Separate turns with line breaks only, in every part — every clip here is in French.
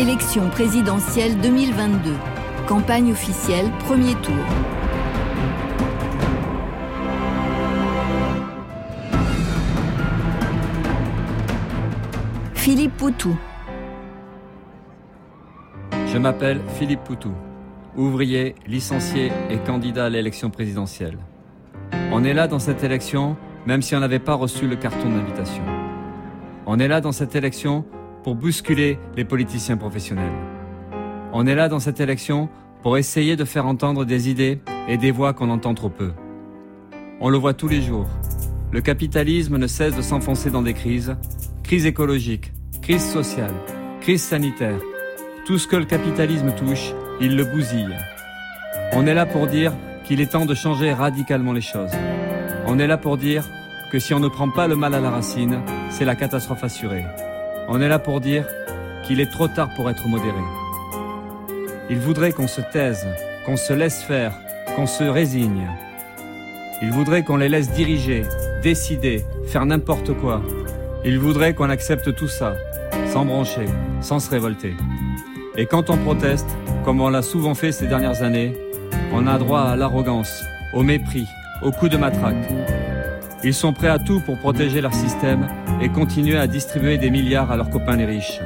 Élection présidentielle 2022. Campagne officielle, premier tour. Philippe Poutou.
Je m'appelle Philippe Poutou, ouvrier, licencié et candidat à l'élection présidentielle. On est là dans cette élection, même si on n'avait pas reçu le carton d'invitation. On est là dans cette élection pour bousculer les politiciens professionnels. On est là dans cette élection pour essayer de faire entendre des idées et des voix qu'on entend trop peu. On le voit tous les jours. Le capitalisme ne cesse de s'enfoncer dans des crises, crise écologique, crise sociale, crise sanitaire. Tout ce que le capitalisme touche, il le bousille. On est là pour dire qu'il est temps de changer radicalement les choses. On est là pour dire que si on ne prend pas le mal à la racine, c'est la catastrophe assurée. On est là pour dire qu'il est trop tard pour être modéré. Il voudrait qu'on se taise, qu'on se laisse faire, qu'on se résigne. Il voudrait qu'on les laisse diriger, décider, faire n'importe quoi. Il voudrait qu'on accepte tout ça, sans broncher, sans se révolter. Et quand on proteste, comme on l'a souvent fait ces dernières années, on a droit à l'arrogance, au mépris, au coup de matraque. Ils sont prêts à tout pour protéger leur système et continuer à distribuer des milliards à leurs copains les riches.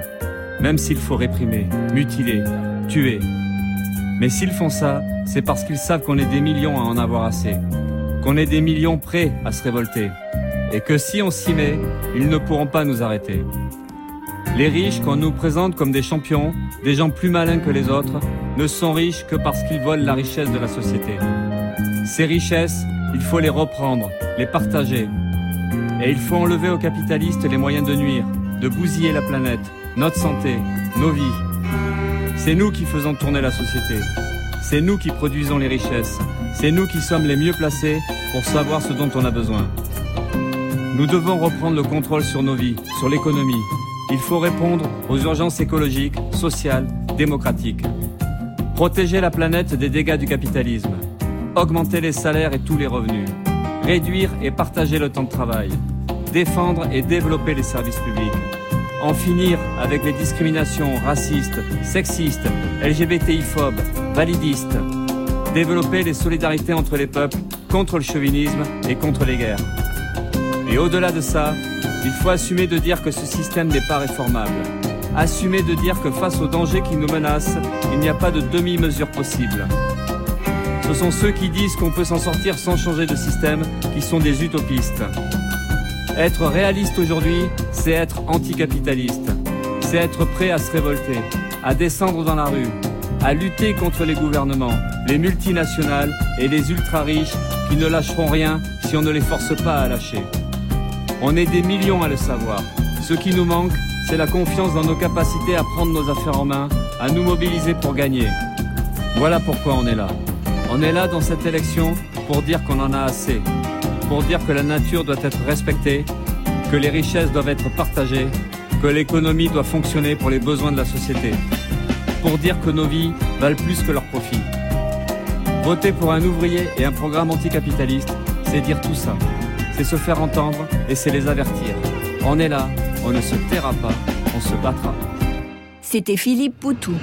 Même s'il faut réprimer, mutiler, tuer. Mais s'ils font ça, c'est parce qu'ils savent qu'on est des millions à en avoir assez. Qu'on est des millions prêts à se révolter. Et que si on s'y met, ils ne pourront pas nous arrêter. Les riches, qu'on nous présente comme des champions, des gens plus malins que les autres, ne sont riches que parce qu'ils volent la richesse de la société. Ces richesses, il faut les reprendre, les partager, et il faut enlever aux capitalistes les moyens de nuire, de bousiller la planète, notre santé, nos vies. C'est nous qui faisons tourner la société. C'est nous qui produisons les richesses. C'est nous qui sommes les mieux placés pour savoir ce dont on a besoin. Nous devons reprendre le contrôle sur nos vies, sur l'économie. Il faut répondre aux urgences écologiques, sociales, démocratiques. Protéger la planète des dégâts du capitalisme. Augmenter les salaires et tous les revenus réduire et partager le temps de travail, défendre et développer les services publics, en finir avec les discriminations racistes, sexistes, LGBTI-phobes, validistes, développer les solidarités entre les peuples contre le chauvinisme et contre les guerres. Et au-delà de ça, il faut assumer de dire que ce système n'est pas réformable. Assumer de dire que face aux dangers qui nous menacent, il n'y a pas de demi-mesure possible. Ce sont ceux qui disent qu'on peut s'en sortir sans changer de système qui sont des utopistes. Être réaliste aujourd'hui, c'est être anticapitaliste. C'est être prêt à se révolter, à descendre dans la rue, à lutter contre les gouvernements, les multinationales et les ultra-riches qui ne lâcheront rien si on ne les force pas à lâcher. On est des millions à le savoir. Ce qui nous manque, c'est la confiance dans nos capacités à prendre nos affaires en main, à nous mobiliser pour gagner. Voilà pourquoi on est là. On est là dans cette élection pour dire qu'on en a assez, pour dire que la nature doit être respectée, que les richesses doivent être partagées, que l'économie doit fonctionner pour les besoins de la société, pour dire que nos vies valent plus que leurs profits. Voter pour un ouvrier et un programme anticapitaliste, c'est dire tout ça, c'est se faire entendre et c'est les avertir. On est là, on ne se taira pas, on se battra.
C'était Philippe Poutou.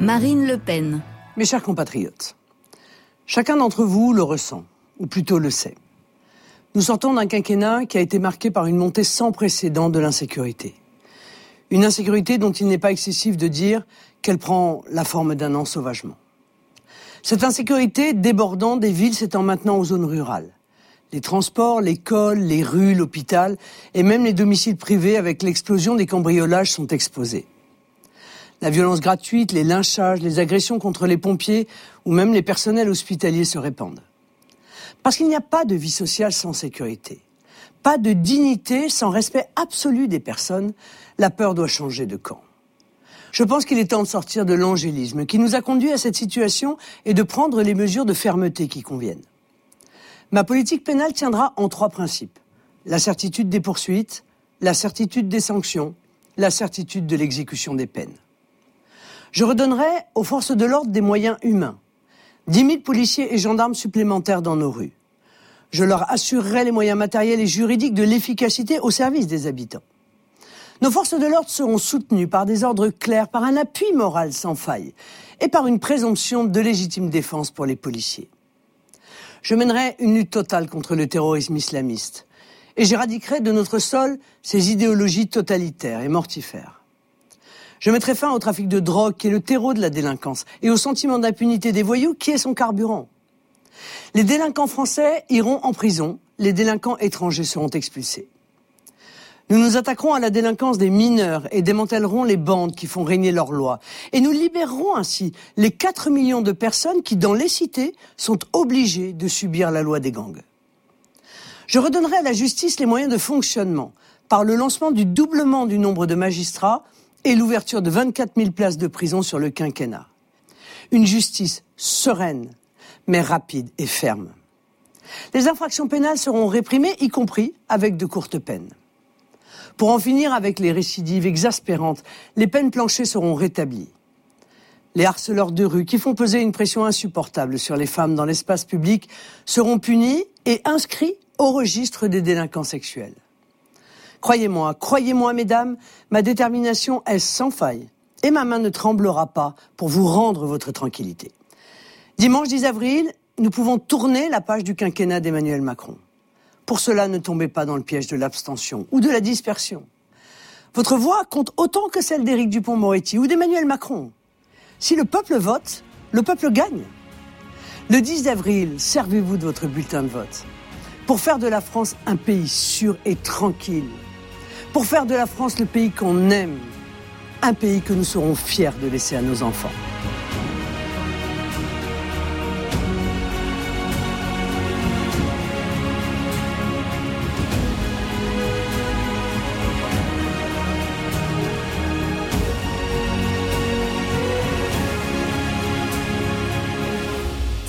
Marine Le Pen.
Mes chers compatriotes, chacun d'entre vous le ressent, ou plutôt le sait. Nous sortons d'un quinquennat qui a été marqué par une montée sans précédent de l'insécurité. Une insécurité dont il n'est pas excessif de dire qu'elle prend la forme d'un ensauvagement. Cette insécurité débordant des villes s'étend maintenant aux zones rurales. Les transports, l'école, les rues, l'hôpital et même les domiciles privés avec l'explosion des cambriolages sont exposés. La violence gratuite, les lynchages, les agressions contre les pompiers ou même les personnels hospitaliers se répandent. Parce qu'il n'y a pas de vie sociale sans sécurité, pas de dignité sans respect absolu des personnes, la peur doit changer de camp. Je pense qu'il est temps de sortir de l'angélisme qui nous a conduit à cette situation et de prendre les mesures de fermeté qui conviennent. Ma politique pénale tiendra en trois principes. La certitude des poursuites, la certitude des sanctions, la certitude de l'exécution des peines. Je redonnerai aux forces de l'ordre des moyens humains. 10 000 policiers et gendarmes supplémentaires dans nos rues. Je leur assurerai les moyens matériels et juridiques de l'efficacité au service des habitants. Nos forces de l'ordre seront soutenues par des ordres clairs, par un appui moral sans faille et par une présomption de légitime défense pour les policiers. Je mènerai une lutte totale contre le terrorisme islamiste et j'éradiquerai de notre sol ces idéologies totalitaires et mortifères. Je mettrai fin au trafic de drogue qui est le terreau de la délinquance et au sentiment d'impunité des voyous qui est son carburant. Les délinquants français iront en prison, les délinquants étrangers seront expulsés. Nous nous attaquerons à la délinquance des mineurs et démantèlerons les bandes qui font régner leurs lois. Et nous libérerons ainsi les 4 millions de personnes qui, dans les cités, sont obligées de subir la loi des gangs. Je redonnerai à la justice les moyens de fonctionnement par le lancement du doublement du nombre de magistrats et l'ouverture de 24 000 places de prison sur le quinquennat. Une justice sereine, mais rapide et ferme. Les infractions pénales seront réprimées, y compris avec de courtes peines. Pour en finir avec les récidives exaspérantes, les peines planchées seront rétablies. Les harceleurs de rue qui font peser une pression insupportable sur les femmes dans l'espace public seront punis et inscrits au registre des délinquants sexuels. Croyez-moi, croyez-moi, mesdames, ma détermination est sans faille et ma main ne tremblera pas pour vous rendre votre tranquillité. Dimanche 10 avril, nous pouvons tourner la page du quinquennat d'Emmanuel Macron. Pour cela, ne tombez pas dans le piège de l'abstention ou de la dispersion. Votre voix compte autant que celle d'Éric Dupont-Moretti ou d'Emmanuel Macron. Si le peuple vote, le peuple gagne. Le 10 avril, servez-vous de votre bulletin de vote pour faire de la France un pays sûr et tranquille, pour faire de la France le pays qu'on aime, un pays que nous serons fiers de laisser à nos enfants.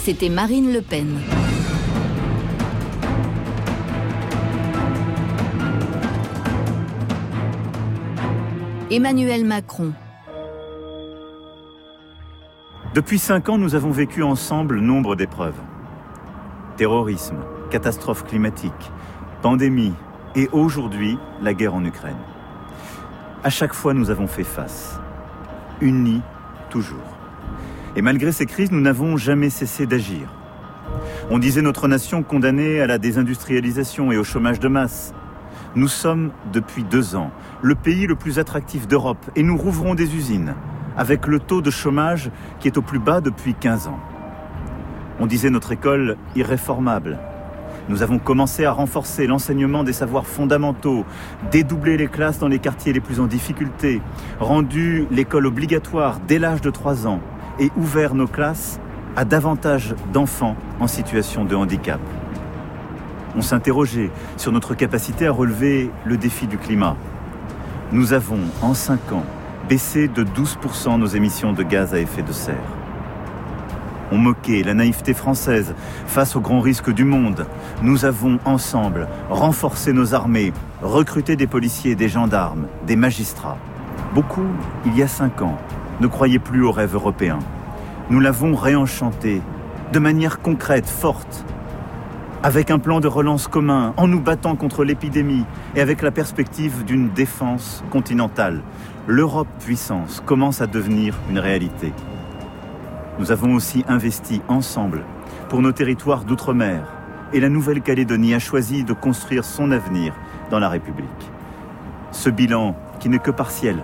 C'était Marine Le Pen. Emmanuel Macron.
Depuis cinq ans, nous avons vécu ensemble nombre d'épreuves. Terrorisme, catastrophe climatique, pandémie et aujourd'hui la guerre en Ukraine. À chaque fois, nous avons fait face. Unis toujours. Et malgré ces crises, nous n'avons jamais cessé d'agir. On disait notre nation condamnée à la désindustrialisation et au chômage de masse. Nous sommes, depuis deux ans, le pays le plus attractif d'Europe et nous rouvrons des usines, avec le taux de chômage qui est au plus bas depuis 15 ans. On disait notre école irréformable. Nous avons commencé à renforcer l'enseignement des savoirs fondamentaux, dédoubler les classes dans les quartiers les plus en difficulté, rendu l'école obligatoire dès l'âge de 3 ans et ouvert nos classes à davantage d'enfants en situation de handicap on s'interrogeait sur notre capacité à relever le défi du climat. Nous avons, en 5 ans, baissé de 12% nos émissions de gaz à effet de serre. On moquait la naïveté française face aux grands risques du monde. Nous avons ensemble renforcé nos armées, recruté des policiers, des gendarmes, des magistrats. Beaucoup, il y a cinq ans, ne croyaient plus au rêve européen. Nous l'avons réenchanté de manière concrète, forte, avec un plan de relance commun, en nous battant contre l'épidémie et avec la perspective d'une défense continentale. L'Europe puissance commence à devenir une réalité. Nous avons aussi investi ensemble pour nos territoires d'outre-mer et la Nouvelle-Calédonie a choisi de construire son avenir dans la République. Ce bilan, qui n'est que partiel,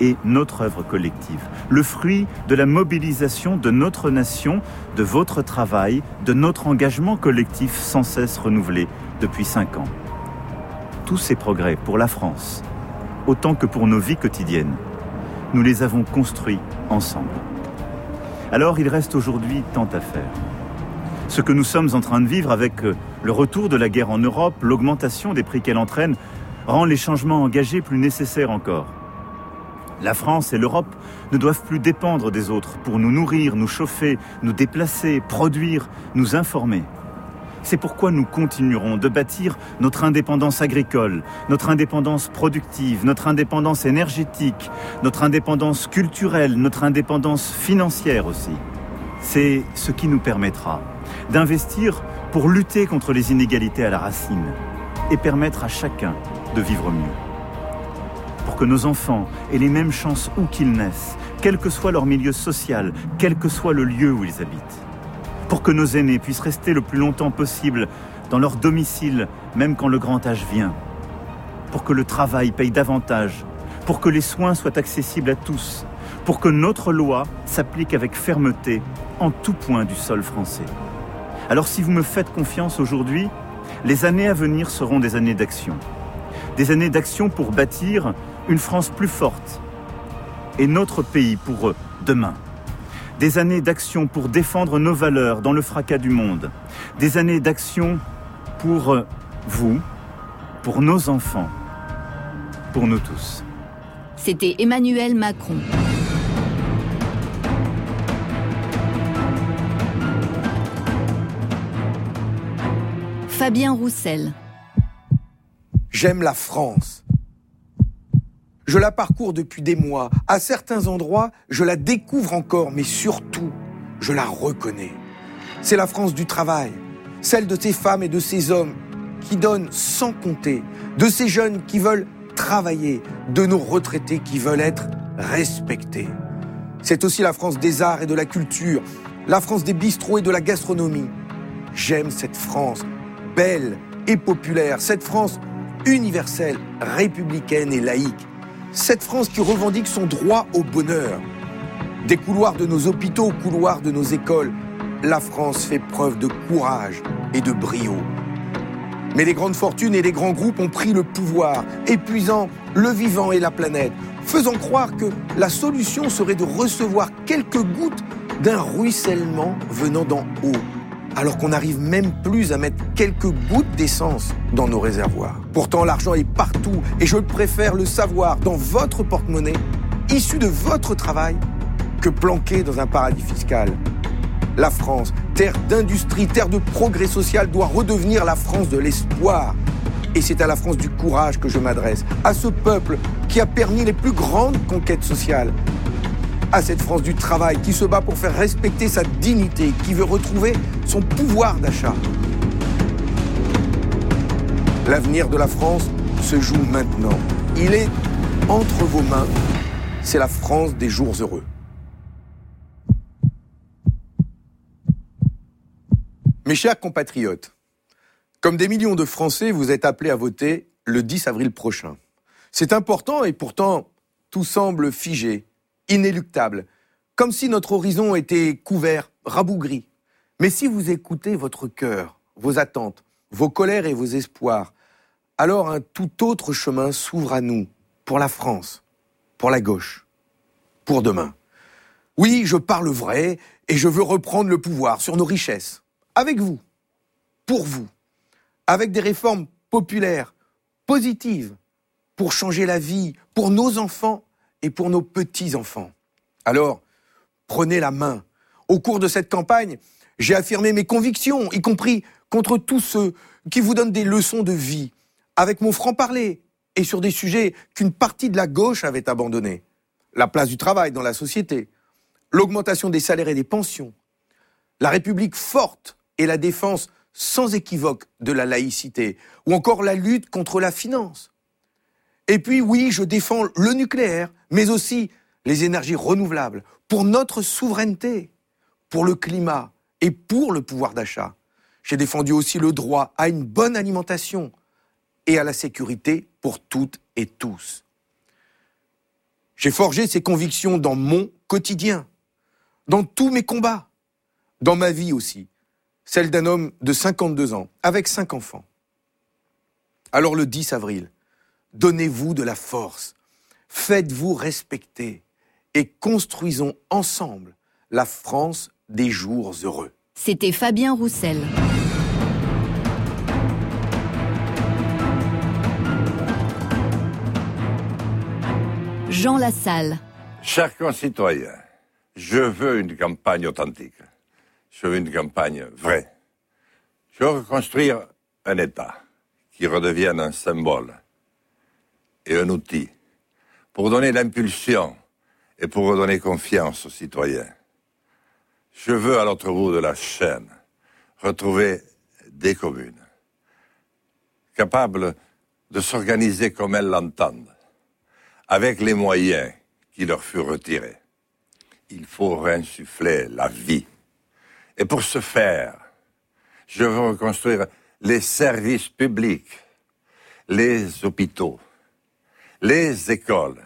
est notre œuvre collective, le fruit de la mobilisation de notre nation, de votre travail, de notre engagement collectif sans cesse renouvelé depuis cinq ans. Tous ces progrès pour la France, autant que pour nos vies quotidiennes, nous les avons construits ensemble. Alors il reste aujourd'hui tant à faire. Ce que nous sommes en train de vivre avec euh, le retour de la guerre en Europe, l'augmentation des prix qu'elle entraîne, rend les changements engagés plus nécessaires encore. La France et l'Europe ne doivent plus dépendre des autres pour nous nourrir, nous chauffer, nous déplacer, produire, nous informer. C'est pourquoi nous continuerons de bâtir notre indépendance agricole, notre indépendance productive, notre indépendance énergétique, notre indépendance culturelle, notre indépendance financière aussi. C'est ce qui nous permettra d'investir pour lutter contre les inégalités à la racine et permettre à chacun de vivre mieux. Pour que nos enfants aient les mêmes chances où qu'ils naissent, quel que soit leur milieu social, quel que soit le lieu où ils habitent. Pour que nos aînés puissent rester le plus longtemps possible dans leur domicile, même quand le grand âge vient. Pour que le travail paye davantage. Pour que les soins soient accessibles à tous. Pour que notre loi s'applique avec fermeté en tout point du sol français. Alors si vous me faites confiance aujourd'hui, les années à venir seront des années d'action. Des années d'action pour bâtir une France plus forte et notre pays pour eux, demain. Des années d'action pour défendre nos valeurs dans le fracas du monde. Des années d'action pour vous, pour nos enfants, pour nous tous.
C'était Emmanuel Macron. Fabien Roussel.
J'aime la France. Je la parcours depuis des mois. À certains endroits, je la découvre encore, mais surtout, je la reconnais. C'est la France du travail, celle de ces femmes et de ces hommes qui donnent sans compter, de ces jeunes qui veulent travailler, de nos retraités qui veulent être respectés. C'est aussi la France des arts et de la culture, la France des bistrots et de la gastronomie. J'aime cette France belle et populaire, cette France universelle, républicaine et laïque, cette France qui revendique son droit au bonheur. Des couloirs de nos hôpitaux aux couloirs de nos écoles, la France fait preuve de courage et de brio. Mais les grandes fortunes et les grands groupes ont pris le pouvoir, épuisant le vivant et la planète, faisant croire que la solution serait de recevoir quelques gouttes d'un ruissellement venant d'en haut alors qu'on n'arrive même plus à mettre quelques gouttes d'essence dans nos réservoirs. Pourtant, l'argent est partout et je préfère le savoir dans votre porte-monnaie, issu de votre travail, que planqué dans un paradis fiscal. La France, terre d'industrie, terre de progrès social, doit redevenir la France de l'espoir. Et c'est à la France du courage que je m'adresse, à ce peuple qui a permis les plus grandes conquêtes sociales, à cette France du travail qui se bat pour faire respecter sa dignité, qui veut retrouver son pouvoir d'achat. L'avenir de la France se joue maintenant. Il est entre vos mains. C'est la France des jours heureux. Mes chers compatriotes, comme des millions de Français, vous êtes appelés à voter le 10 avril prochain. C'est important et pourtant tout semble figé, inéluctable, comme si notre horizon était couvert, rabougri. Mais si vous écoutez votre cœur, vos attentes, vos colères et vos espoirs, alors un tout autre chemin s'ouvre à nous, pour la France, pour la gauche, pour demain. Oui, je parle vrai et je veux reprendre le pouvoir sur nos richesses, avec vous, pour vous, avec des réformes populaires, positives, pour changer la vie, pour nos enfants et pour nos petits-enfants. Alors, prenez la main. Au cours de cette campagne, j'ai affirmé mes convictions, y compris contre tous ceux qui vous donnent des leçons de vie, avec mon franc-parler, et sur des sujets qu'une partie de la gauche avait abandonnés. La place du travail dans la société, l'augmentation des salaires et des pensions, la République forte et la défense sans équivoque de la laïcité, ou encore la lutte contre la finance. Et puis oui, je défends le nucléaire, mais aussi les énergies renouvelables, pour notre souveraineté, pour le climat et pour le pouvoir d'achat. J'ai défendu aussi le droit à une bonne alimentation et à la sécurité pour toutes et tous. J'ai forgé ces convictions dans mon quotidien, dans tous mes combats, dans ma vie aussi, celle d'un homme de 52 ans, avec cinq enfants. Alors le 10 avril, Donnez-vous de la force, faites-vous respecter et construisons ensemble la France des jours heureux.
C'était Fabien Roussel. Jean Lassalle.
Chers concitoyens, je veux une campagne authentique. Je veux une campagne vraie. Je veux reconstruire un État qui redevienne un symbole et un outil pour donner l'impulsion et pour redonner confiance aux citoyens. Je veux à l'autre bout de la chaîne retrouver des communes, capables de s'organiser comme elles l'entendent, avec les moyens qui leur furent retirés. Il faut réinsuffler la vie. Et pour ce faire, je veux reconstruire les services publics, les hôpitaux, les écoles,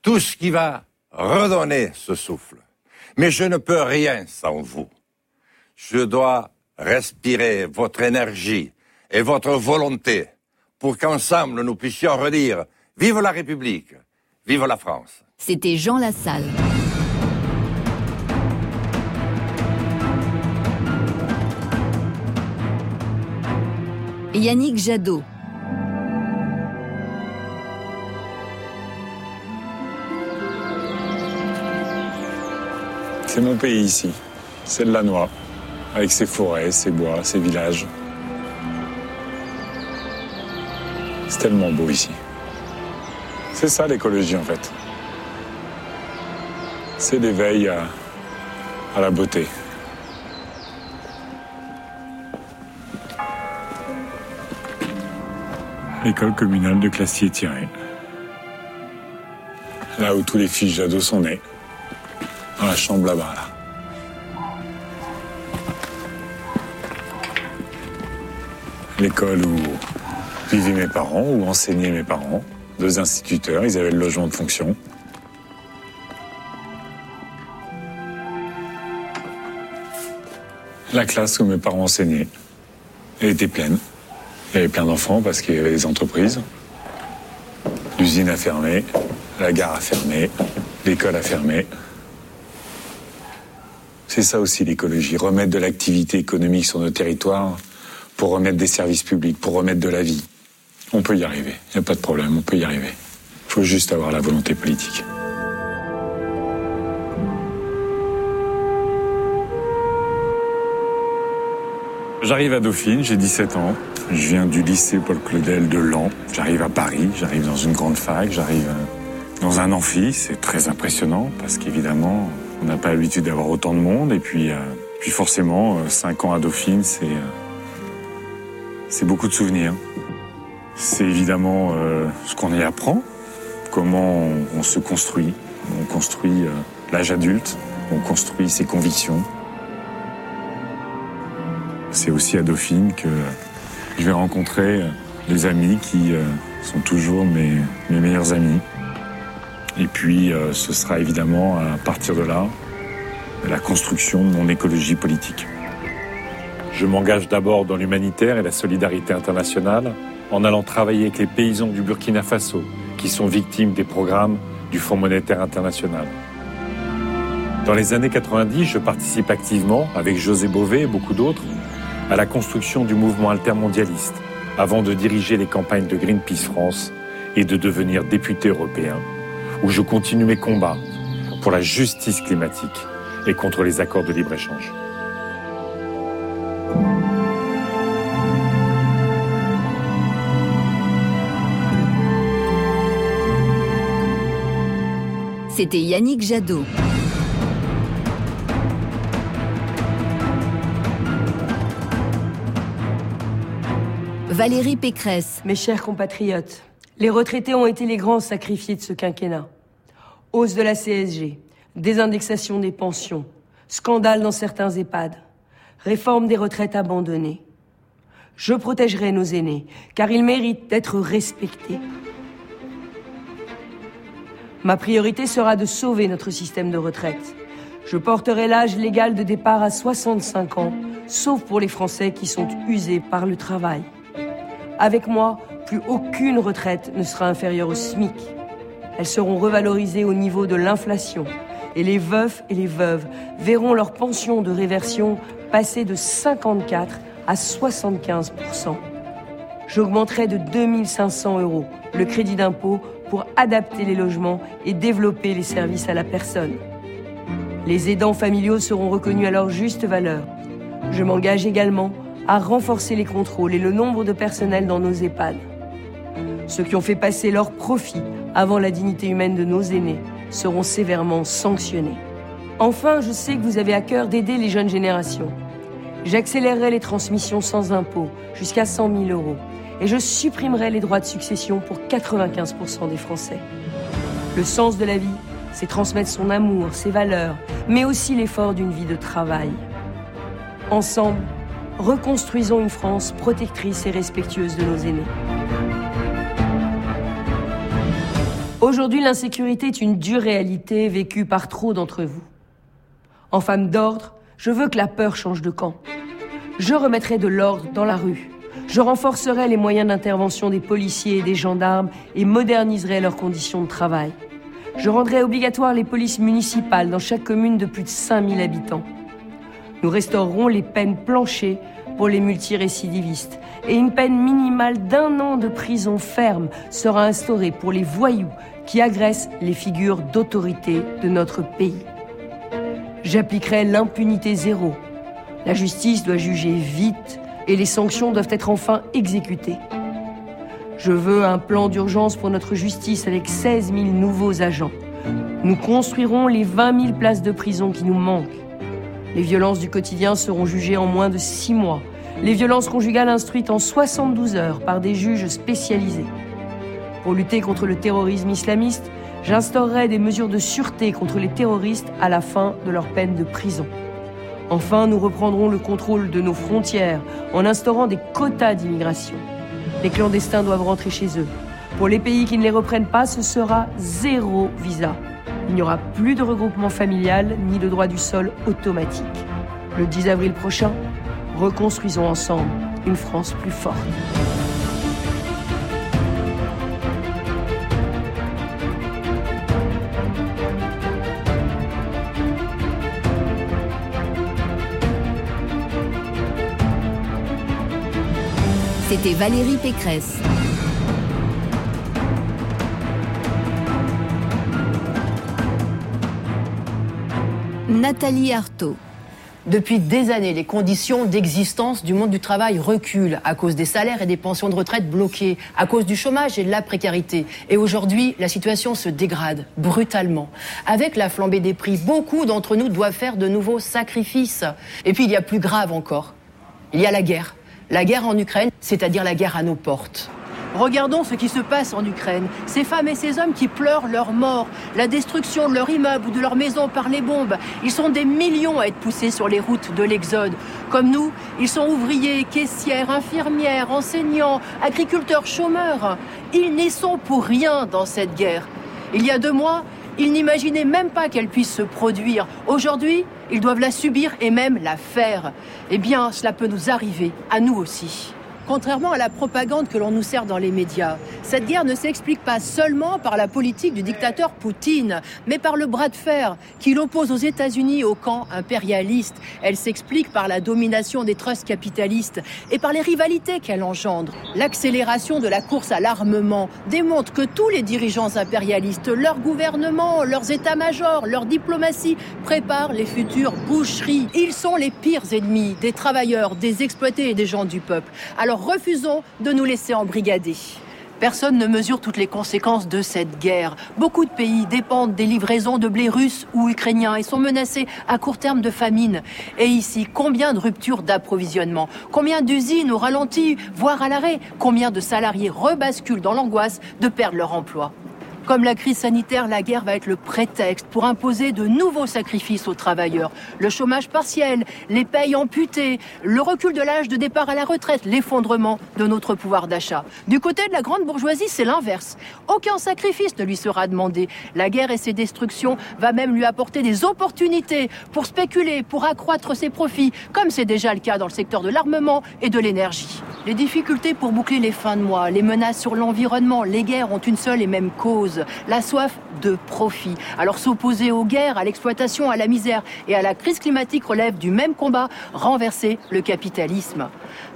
tout ce qui va redonner ce souffle. Mais je ne peux rien sans vous. Je dois respirer votre énergie et votre volonté pour qu'ensemble nous puissions redire Vive la République, vive la France.
C'était Jean Lassalle. Yannick Jadot.
C'est mon pays ici. C'est de la noix, avec ses forêts, ses bois, ses villages. C'est tellement beau ici. C'est ça l'écologie en fait. C'est l'éveil à, la beauté. L'école communale de Classier-Thierry. Là où tous les fils Jadot sont nés. Dans la chambre là-bas, là. L'école où vivaient mes parents, où enseignaient mes parents. Deux instituteurs, ils avaient le logement de fonction. La classe où mes parents enseignaient, était pleine. Il y avait plein d'enfants parce qu'il y avait des entreprises. L'usine a fermé, la gare a fermé, l'école a fermé. C'est ça aussi l'écologie, remettre de l'activité économique sur nos territoires pour remettre des services publics, pour remettre de la vie. On peut y arriver, il n'y a pas de problème, on peut y arriver. Il faut juste avoir la volonté politique. J'arrive à Dauphine, j'ai 17 ans. Je viens du lycée Paul Claudel de Lens. J'arrive à Paris, j'arrive dans une grande fac, j'arrive euh, dans un amphi. C'est très impressionnant parce qu'évidemment, on n'a pas l'habitude d'avoir autant de monde. Et puis, euh, puis forcément, 5 euh, ans à Dauphine, c'est c'est beaucoup de souvenirs. C'est évidemment ce qu'on y apprend, comment on, se construit. On construit l'âge adulte, on construit ses convictions. C'est aussi à Dauphine que je vais rencontrer des amis qui sont toujours mes, mes meilleurs amis. Et puis, euh, ce sera évidemment à partir de là la construction de mon écologie politique. Je m'engage d'abord dans l'humanitaire et la solidarité internationale en allant travailler avec les paysans du Burkina Faso qui sont victimes des programmes du Fonds monétaire international. Dans les années 90, je participe activement, avec José Bové et beaucoup d'autres, à la construction du mouvement altermondialiste, avant de diriger les campagnes de Greenpeace France et de devenir député européen où je continue mes combats pour la justice climatique et contre les accords de libre-échange.
C'était Yannick Jadot. Valérie Pécresse.
Mes chers compatriotes, les retraités ont été les grands sacrifiés de ce quinquennat. Hausse de la CSG, désindexation des pensions, scandale dans certains EHPAD, réforme des retraites abandonnées. Je protégerai nos aînés, car ils méritent d'être respectés. Ma priorité sera de sauver notre système de retraite. Je porterai l'âge légal de départ à 65 ans, sauf pour les Français qui sont usés par le travail. Avec moi, plus aucune retraite ne sera inférieure au SMIC. Elles seront revalorisées au niveau de l'inflation et les veufs et les veuves verront leur pension de réversion passer de 54 à 75% J'augmenterai de 2500 euros le crédit d'impôt pour adapter les logements et développer les services à la personne. Les aidants familiaux seront reconnus à leur juste valeur. Je m'engage également à renforcer les contrôles et le nombre de personnel dans nos EHPAD. Ceux qui ont fait passer leur profit avant la dignité humaine de nos aînés seront sévèrement sanctionnés. Enfin, je sais que vous avez à cœur d'aider les jeunes générations. J'accélérerai les transmissions sans impôt jusqu'à 100 000 euros et je supprimerai les droits de succession pour 95% des Français. Le sens de la vie, c'est transmettre son amour, ses valeurs, mais aussi l'effort d'une vie de travail. Ensemble, reconstruisons une France protectrice et respectueuse de nos aînés. Aujourd'hui, l'insécurité est une dure réalité vécue par trop d'entre vous. En femme d'ordre, je veux que la peur change de camp. Je remettrai de l'ordre dans la rue. Je renforcerai les moyens d'intervention des policiers et des gendarmes et moderniserai leurs conditions de travail. Je rendrai obligatoire les polices municipales dans chaque commune de plus de 5000 habitants. Nous restaurerons les peines planchées pour les multirécidivistes et une peine minimale d'un an de prison ferme sera instaurée pour les voyous qui agressent les figures d'autorité de notre pays. J'appliquerai l'impunité zéro. La justice doit juger vite et les sanctions doivent être enfin exécutées. Je veux un plan d'urgence pour notre justice avec 16 000 nouveaux agents. Nous construirons les 20 000 places de prison qui nous manquent. Les violences du quotidien seront jugées en moins de 6 mois. Les violences conjugales instruites en 72 heures par des juges spécialisés. Pour lutter contre le terrorisme islamiste, j'instaurerai des mesures de sûreté contre les terroristes à la fin de leur peine de prison. Enfin, nous reprendrons le contrôle de nos frontières en instaurant des quotas d'immigration. Les clandestins doivent rentrer chez eux. Pour les pays qui ne les reprennent pas, ce sera zéro visa. Il n'y aura plus de regroupement familial ni de droit du sol automatique. Le 10 avril prochain, reconstruisons ensemble une France plus forte.
C'était Valérie Pécresse. Nathalie Arthaud.
Depuis des années, les conditions d'existence du monde du travail reculent à cause des salaires et des pensions de retraite bloquées, à cause du chômage et de la précarité. Et aujourd'hui, la situation se dégrade brutalement. Avec la flambée des prix, beaucoup d'entre nous doivent faire de nouveaux sacrifices. Et puis il y a plus grave encore. Il y a la guerre la guerre en Ukraine, c'est-à-dire la guerre à nos portes. Regardons ce qui se passe en Ukraine. Ces femmes et ces hommes qui pleurent leur mort, la destruction de leur immeuble ou de leur maison par les bombes. Ils sont des millions à être poussés sur les routes de l'Exode. Comme nous, ils sont ouvriers, caissières, infirmières, enseignants, agriculteurs, chômeurs. Ils n'y sont pour rien dans cette guerre. Il y a deux mois, ils n'imaginaient même pas qu'elle puisse se produire. Aujourd'hui, ils doivent la subir et même la faire. Eh bien, cela peut nous arriver, à nous aussi. Contrairement à la propagande que l'on nous sert dans les médias, cette guerre ne s'explique pas seulement par la politique du dictateur Poutine, mais par le bras de fer qui l'oppose aux États-Unis au camp impérialiste. Elle s'explique par la domination des trusts capitalistes et par les rivalités qu'elle engendre. L'accélération de la course à l'armement démontre que tous les dirigeants impérialistes, leurs gouvernements, leurs états-majors, leur diplomatie préparent les futures boucheries. Ils sont les pires ennemis des travailleurs, des exploités et des gens du peuple. Alors refusons de nous laisser embrigader. Personne ne mesure toutes les conséquences de cette guerre. Beaucoup de pays dépendent des livraisons de blé russe ou ukrainien et sont menacés à court terme de famine. Et ici, combien de ruptures d'approvisionnement? Combien d'usines au ralenti, voire à l'arrêt? Combien de salariés rebasculent dans l'angoisse de perdre leur emploi? Comme la crise sanitaire, la guerre va être le prétexte pour imposer de nouveaux sacrifices aux travailleurs. Le chômage partiel, les payes amputées, le recul de l'âge de départ à la retraite, l'effondrement de notre pouvoir d'achat. Du côté de la grande bourgeoisie, c'est l'inverse. Aucun sacrifice ne lui sera demandé. La guerre et ses destructions va même lui apporter des opportunités pour spéculer, pour accroître ses profits, comme c'est déjà le cas dans le secteur de l'armement et de l'énergie. Les difficultés pour boucler les fins de mois, les menaces sur l'environnement, les guerres ont une seule et même cause la soif de profit. Alors s'opposer aux guerres, à l'exploitation, à la misère et à la crise climatique relève du même combat, renverser le capitalisme.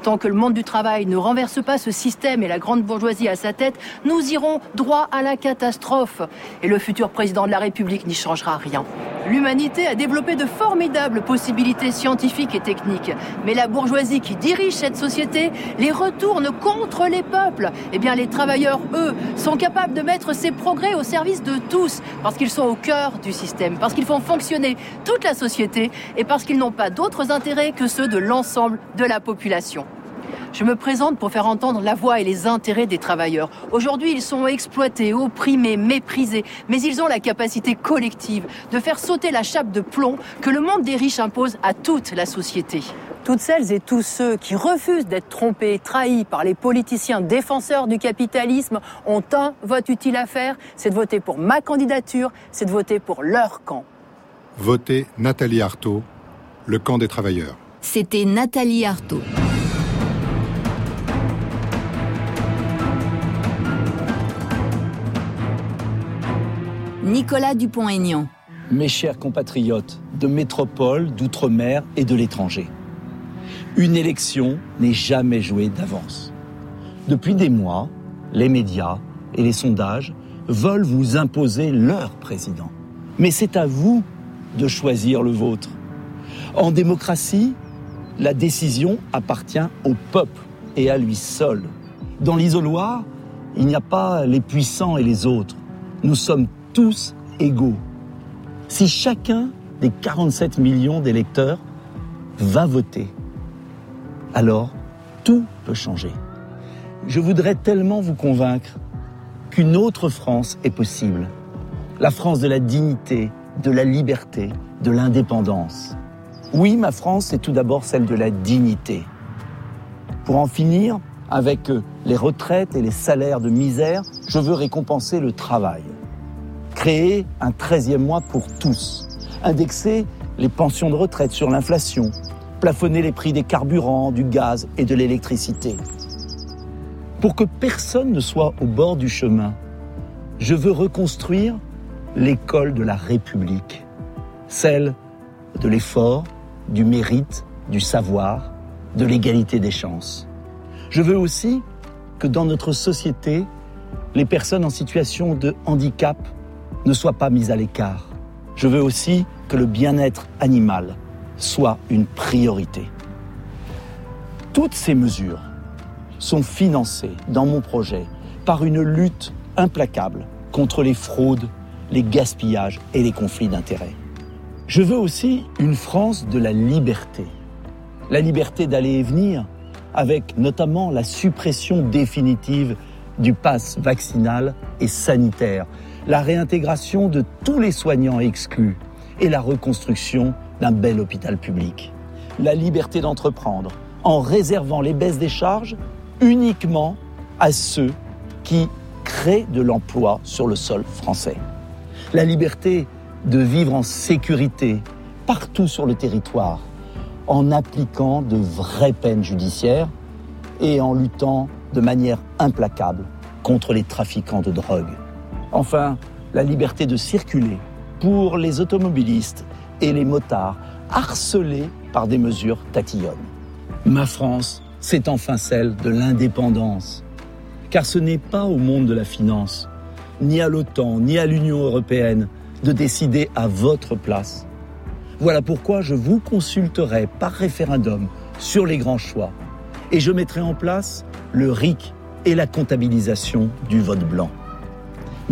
Tant que le monde du travail ne renverse pas ce système et la grande bourgeoisie à sa tête, nous irons droit à la catastrophe. Et le futur président de la République n'y changera rien. L'humanité a développé de formidables possibilités scientifiques et techniques. Mais la bourgeoisie qui dirige cette société les retourne contre les peuples. Eh bien, les travailleurs, eux, sont capables de mettre ces au service de tous, parce qu'ils sont au cœur du système, parce qu'ils font fonctionner toute la société et parce qu'ils n'ont pas d'autres intérêts que ceux de l'ensemble de la population. Je me présente pour faire entendre la voix et les intérêts des travailleurs. Aujourd'hui, ils sont exploités, opprimés, méprisés, mais ils ont la capacité collective de faire sauter la chape de plomb que le monde des riches impose à toute la société. Toutes celles et tous ceux qui refusent d'être trompés, trahis par les politiciens défenseurs du capitalisme ont un vote utile à faire, c'est de voter pour ma candidature, c'est de voter pour leur camp.
Votez Nathalie Arthaud, le camp des travailleurs.
C'était Nathalie Arthaud. Nicolas Dupont-Aignan.
Mes chers compatriotes de métropole, d'outre-mer et de l'étranger, une élection n'est jamais jouée d'avance. Depuis des mois, les médias et les sondages veulent vous imposer leur président. Mais c'est à vous de choisir le vôtre. En démocratie, la décision appartient au peuple et à lui seul. Dans l'isoloir, il n'y a pas les puissants et les autres. Nous sommes tous égaux. Si chacun des 47 millions d'électeurs va voter, alors tout peut changer. Je voudrais tellement vous convaincre qu'une autre France est possible. La France de la dignité, de la liberté, de l'indépendance. Oui, ma France, c'est tout d'abord celle de la dignité. Pour en finir avec les retraites et les salaires de misère, je veux récompenser le travail créer un 13e mois pour tous, indexer les pensions de retraite sur l'inflation, plafonner les prix des carburants, du gaz et de l'électricité. Pour que personne ne soit au bord du chemin, je veux reconstruire l'école de la République, celle de l'effort, du mérite, du savoir, de l'égalité des chances. Je veux aussi que dans notre société, les personnes en situation de handicap ne soit pas mise à l'écart. Je veux aussi que le bien-être animal soit une priorité. Toutes ces mesures sont financées dans mon projet par une lutte implacable contre les fraudes, les gaspillages et les conflits d'intérêts. Je veux aussi une France de la liberté. La liberté d'aller et venir, avec notamment la suppression définitive du pass vaccinal et sanitaire, la réintégration de tous les soignants exclus et la reconstruction d'un bel hôpital public. La liberté d'entreprendre en réservant les baisses des charges uniquement à ceux qui créent de l'emploi sur le sol français. La liberté de vivre en sécurité partout sur le territoire en appliquant de vraies peines judiciaires et en luttant de manière implacable contre les trafiquants de drogue. Enfin, la liberté de circuler pour les automobilistes et les motards harcelés par des mesures tatillonnes. Ma France, c'est enfin celle de l'indépendance. Car ce n'est pas au monde de la finance, ni à l'OTAN, ni à l'Union européenne, de décider à votre place. Voilà pourquoi je vous consulterai par référendum sur les grands choix et je mettrai en place le RIC et la comptabilisation du vote blanc.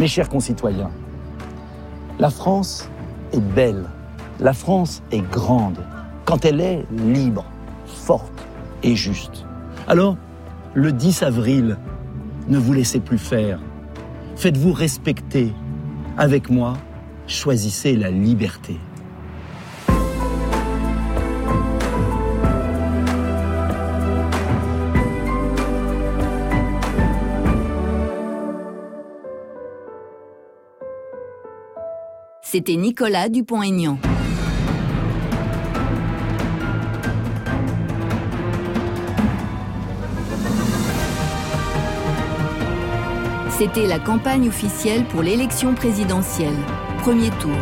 Mes chers concitoyens, la France est belle, la France est grande quand elle est libre, forte et juste. Alors, le 10 avril, ne vous laissez plus faire. Faites-vous respecter. Avec moi, choisissez la liberté.
C'était Nicolas Dupont-Aignan. C'était la campagne officielle pour l'élection présidentielle. Premier tour.